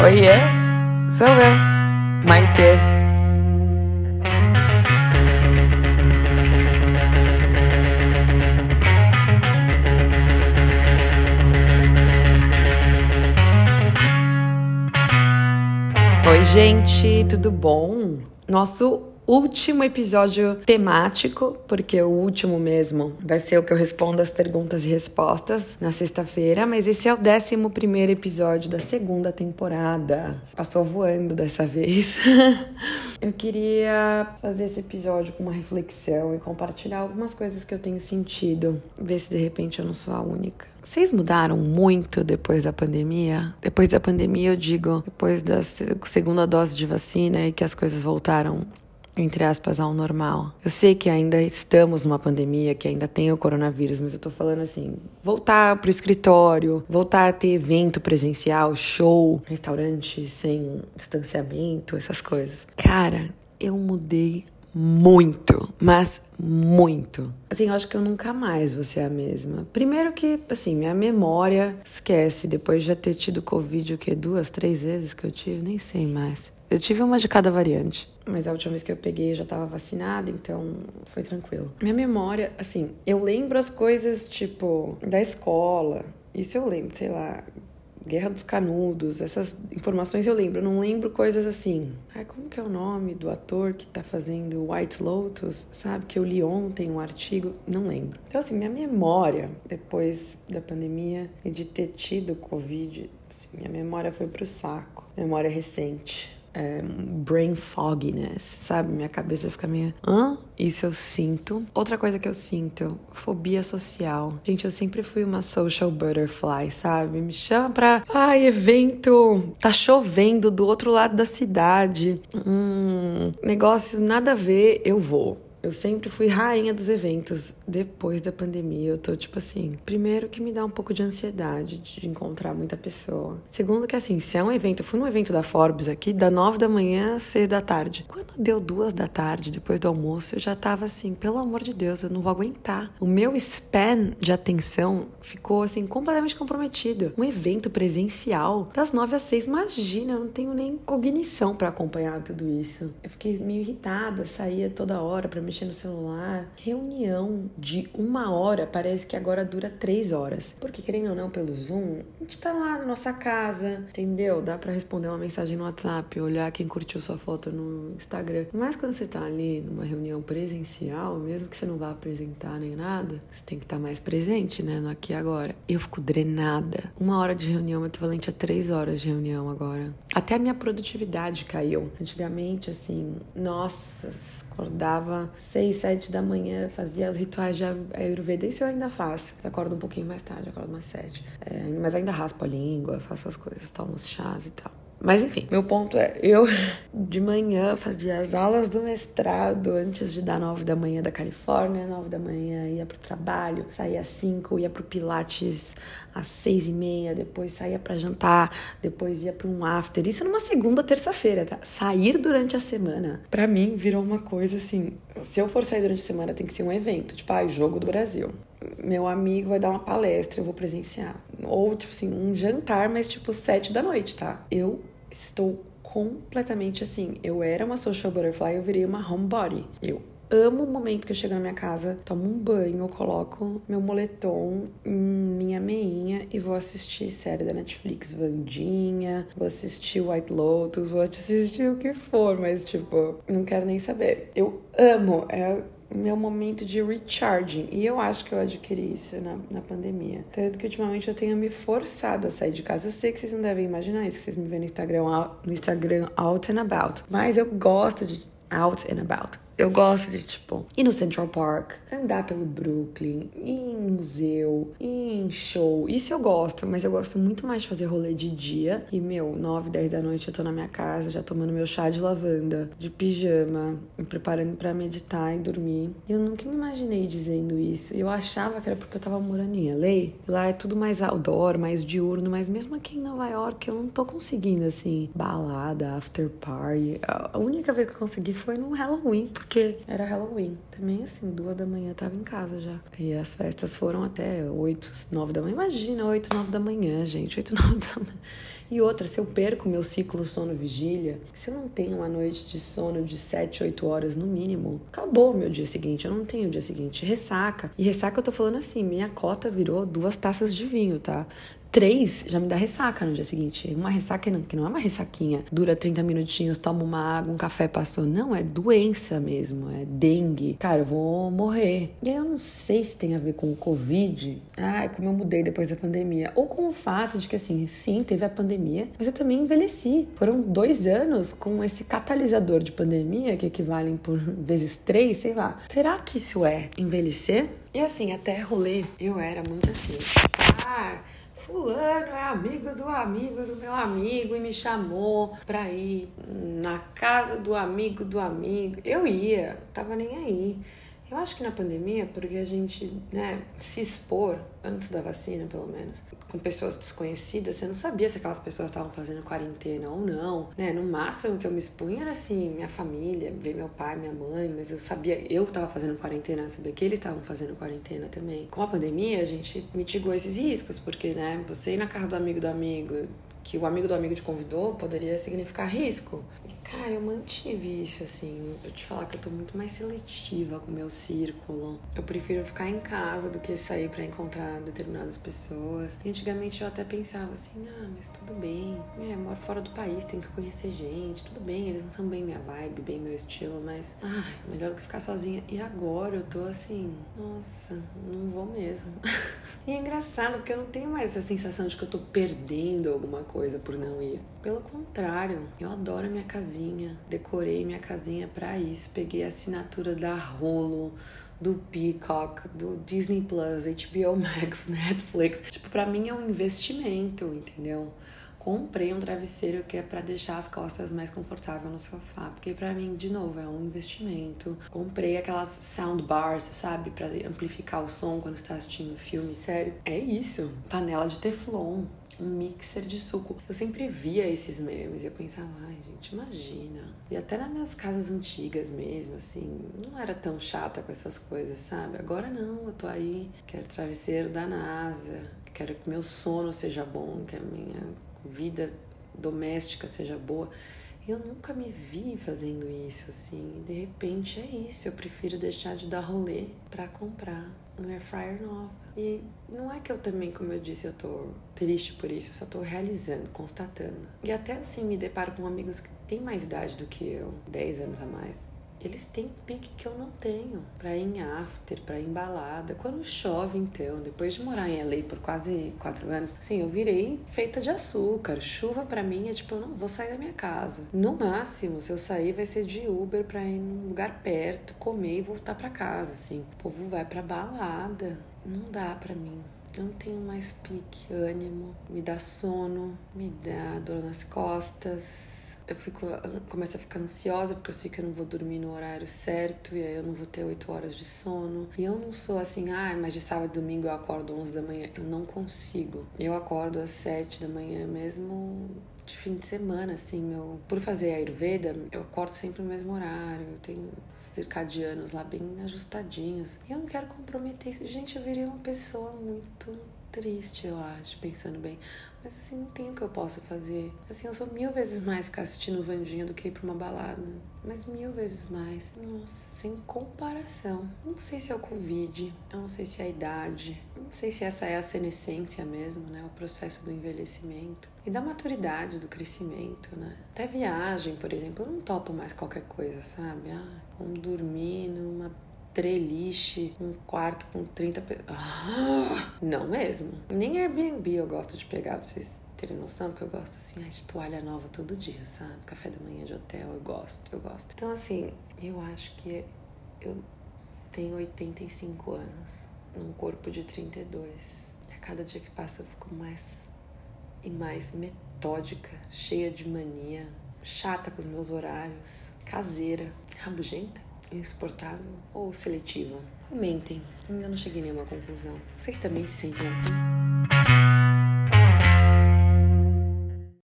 Oiê, sou eu, Maite. Oi, gente, tudo bom? Nosso último episódio temático, porque o último mesmo vai ser o que eu respondo as perguntas e respostas na sexta-feira, mas esse é o décimo primeiro episódio da segunda temporada. Passou voando dessa vez. eu queria fazer esse episódio com uma reflexão e compartilhar algumas coisas que eu tenho sentido, ver se de repente eu não sou a única. Vocês mudaram muito depois da pandemia? Depois da pandemia, eu digo, depois da segunda dose de vacina e que as coisas voltaram entre aspas, ao normal. Eu sei que ainda estamos numa pandemia, que ainda tem o coronavírus, mas eu tô falando assim, voltar pro escritório, voltar a ter evento presencial, show, restaurante sem distanciamento, essas coisas. Cara, eu mudei muito, mas muito. Assim, eu acho que eu nunca mais vou ser a mesma. Primeiro que, assim, minha memória esquece, depois de já ter tido Covid, o que, duas, três vezes que eu tive, nem sei mais. Eu tive uma de cada variante, mas a última vez que eu peguei eu já tava vacinada, então foi tranquilo. Minha memória, assim, eu lembro as coisas tipo da escola. Isso eu lembro, sei lá, Guerra dos Canudos, essas informações eu lembro. Eu não lembro coisas assim. Ai, como que é o nome do ator que tá fazendo White Lotus? Sabe? Que eu li ontem um artigo. Não lembro. Então, assim, minha memória, depois da pandemia e de ter tido Covid, assim, minha memória foi pro saco. Memória recente é, brain fogginess, sabe? Minha cabeça fica meio. Hã? Isso eu sinto. Outra coisa que eu sinto, fobia social. Gente, eu sempre fui uma social butterfly, sabe? Me chama pra. Ai, evento! Tá chovendo do outro lado da cidade. Hum, negócio nada a ver, eu vou. Eu sempre fui rainha dos eventos. Depois da pandemia, eu tô tipo assim. Primeiro, que me dá um pouco de ansiedade de encontrar muita pessoa. Segundo, que assim, se é um evento, eu fui num evento da Forbes aqui, da nove da manhã às seis da tarde. Quando deu duas da tarde, depois do almoço, eu já tava assim, pelo amor de Deus, eu não vou aguentar. O meu span de atenção ficou assim, completamente comprometido. Um evento presencial das nove às seis, imagina, eu não tenho nem cognição para acompanhar tudo isso. Eu fiquei meio irritada, saía toda hora para mexer no celular. Reunião de uma hora parece que agora dura três horas. Porque, querendo ou não, pelo Zoom, a gente tá lá na nossa casa, entendeu? Dá para responder uma mensagem no WhatsApp, olhar quem curtiu sua foto no Instagram. Mas quando você tá ali numa reunião presencial, mesmo que você não vá apresentar nem nada, você tem que estar tá mais presente, né? No aqui e agora. Eu fico drenada. Uma hora de reunião é equivalente a três horas de reunião agora. Até a minha produtividade caiu. Antigamente, assim, nossa, acordava seis, sete da manhã, fazia os rituais de Ayurveda. Isso eu ainda faço. acordo um pouquinho mais tarde, acordo mais sete. É, mas ainda raspo a língua, faço as coisas, tomo os chás e tal. Mas enfim, meu ponto é, eu de manhã fazia as aulas do mestrado antes de dar nove da manhã da Califórnia, nove da manhã ia pro trabalho, saía às cinco, ia pro Pilates às seis e meia, depois saía para jantar, depois ia para um after. Isso numa segunda, terça-feira, tá? Sair durante a semana, para mim, virou uma coisa assim. Se eu for sair durante a semana, tem que ser um evento, tipo, ah, jogo do Brasil. Meu amigo vai dar uma palestra, eu vou presenciar. Ou, tipo assim, um jantar, mas tipo, sete da noite, tá? Eu estou completamente assim. Eu era uma social butterfly, eu virei uma homebody. Eu amo o momento que eu chego na minha casa, tomo um banho, coloco meu moletom, minha meinha e vou assistir série da Netflix, Vandinha, vou assistir White Lotus, vou assistir o que for, mas tipo, não quero nem saber. Eu amo, é meu momento de recharging. E eu acho que eu adquiri isso na, na pandemia. Tanto que ultimamente eu tenho me forçado a sair de casa. Eu sei que vocês não devem imaginar isso, que vocês me veem no Instagram, no Instagram out and about. Mas eu gosto de out and about. Eu gosto de, tipo, ir no Central Park, andar pelo Brooklyn, ir em museu, ir em show. Isso eu gosto, mas eu gosto muito mais de fazer rolê de dia. E, meu, 9, 10 da noite eu tô na minha casa, já tomando meu chá de lavanda, de pijama, me preparando para meditar e dormir. Eu nunca me imaginei dizendo isso. Eu achava que era porque eu tava morando em LA. Lá é tudo mais outdoor, mais diurno, mas mesmo aqui em Nova York eu não tô conseguindo, assim, balada, after party. A única vez que eu consegui foi no Halloween porque era Halloween. Também assim, duas da manhã eu tava em casa já. E as festas foram até oito, nove da manhã. Imagina, oito, nove da manhã, gente. Oito, nove da manhã. E outra, se eu perco meu ciclo sono-vigília, se eu não tenho uma noite de sono de 7, 8 horas no mínimo, acabou meu dia seguinte. Eu não tenho o dia seguinte. Ressaca. E ressaca eu tô falando assim, minha cota virou duas taças de vinho, tá? Três já me dá ressaca no dia seguinte. Uma ressaca que não é uma ressaquinha, dura 30 minutinhos, toma uma água, um café passou. Não, é doença mesmo, é dengue. Cara, eu vou morrer. E aí eu não sei se tem a ver com o Covid. Ah, como eu mudei depois da pandemia. Ou com o fato de que, assim, sim, teve a pandemia, mas eu também envelheci. Foram dois anos com esse catalisador de pandemia, que equivalem por vezes três, sei lá. Será que isso é envelhecer? E assim, até rolê, eu era muito assim. Ah, fulano é amigo do amigo do meu amigo e me chamou pra ir na casa do amigo do amigo. Eu ia, tava nem aí. Eu acho que na pandemia, porque a gente, né, se expor antes da vacina, pelo menos, com pessoas desconhecidas, você não sabia se aquelas pessoas estavam fazendo quarentena ou não, né? No máximo que eu me expunha era assim, minha família, ver meu pai, minha mãe, mas eu sabia, eu tava fazendo quarentena, eu sabia que eles estavam fazendo quarentena também. Com a pandemia, a gente mitigou esses riscos, porque, né, você ir na casa do amigo do amigo, que o amigo do amigo te convidou, poderia significar risco. Cara, eu mantive isso, assim. Vou te falar que eu tô muito mais seletiva com o meu círculo. Eu prefiro ficar em casa do que sair para encontrar determinadas pessoas. E antigamente eu até pensava assim, ah, mas tudo bem. É, moro fora do país, tenho que conhecer gente. Tudo bem, eles não são bem minha vibe, bem meu estilo, mas, ah, melhor do que ficar sozinha. E agora eu tô assim, nossa, não vou mesmo. e é engraçado, porque eu não tenho mais essa sensação de que eu tô perdendo alguma coisa por não ir. Pelo contrário, eu adoro a minha casinha. Decorei minha casinha para isso. Peguei a assinatura da Rolo, do Peacock, do Disney Plus, HBO Max, Netflix. Tipo, para mim é um investimento, entendeu? Comprei um travesseiro que é para deixar as costas mais confortáveis no sofá, porque para mim, de novo, é um investimento. Comprei aquelas soundbars, sabe, para amplificar o som quando está assistindo filme, sério. É isso, panela de teflon mixer de suco. Eu sempre via esses memes e eu pensava, ai gente, imagina. E até nas minhas casas antigas mesmo, assim, não era tão chata com essas coisas, sabe? Agora não, eu tô aí, quero travesseiro da NASA, quero que meu sono seja bom, que a minha vida doméstica seja boa. Eu nunca me vi fazendo isso assim, de repente é isso. Eu prefiro deixar de dar rolê para comprar um air fryer nova. E não é que eu também, como eu disse, eu tô triste por isso, eu só tô realizando, constatando. E até assim me deparo com amigos que têm mais idade do que eu, 10 anos a mais eles têm pique que eu não tenho para ir em after, para ir em balada. Quando chove, então, depois de morar em LA por quase quatro anos, assim, eu virei feita de açúcar. Chuva para mim é tipo, eu não vou sair da minha casa. No máximo, se eu sair, vai ser de Uber para ir num lugar perto, comer e voltar para casa, assim. O povo vai para balada. Não dá para mim não tenho mais pique, ânimo, me dá sono, me dá dor nas costas, eu fico, começo a ficar ansiosa porque eu sei que eu não vou dormir no horário certo e aí eu não vou ter 8 horas de sono. E eu não sou assim, ah, mas de sábado e domingo eu acordo 11 da manhã. Eu não consigo. Eu acordo às 7 da manhã mesmo de fim de semana, assim, meu. Por fazer a Ayurveda, eu acordo sempre no mesmo horário, eu tenho circadianos lá bem ajustadinhos. E eu não quero comprometer isso. Gente, eu virei uma pessoa muito triste, eu acho, pensando bem. Mas assim, não tem o que eu possa fazer. Assim, eu sou mil vezes mais ficar assistindo Vandinha do que ir pra uma balada. Mas mil vezes mais. Nossa, sem comparação. Não sei se é o Covid, eu não sei se é a idade, não sei se essa é a senescência mesmo, né? O processo do envelhecimento. E da maturidade, do crescimento, né? Até viagem, por exemplo, eu não topo mais qualquer coisa, sabe? Ah, vamos dormir numa treliche, um quarto com 30 pessoas. Ah, não mesmo. Nem Airbnb eu gosto de pegar pra vocês terem noção, porque eu gosto assim de toalha nova todo dia, sabe? Café da manhã de hotel, eu gosto, eu gosto. Então, assim, eu acho que eu tenho 85 anos, num corpo de 32. A cada dia que passa eu fico mais e mais metódica, cheia de mania, chata com os meus horários, caseira, rabugenta insuportável ou seletiva? Comentem, ainda não cheguei a nenhuma conclusão. Vocês também se sentem assim?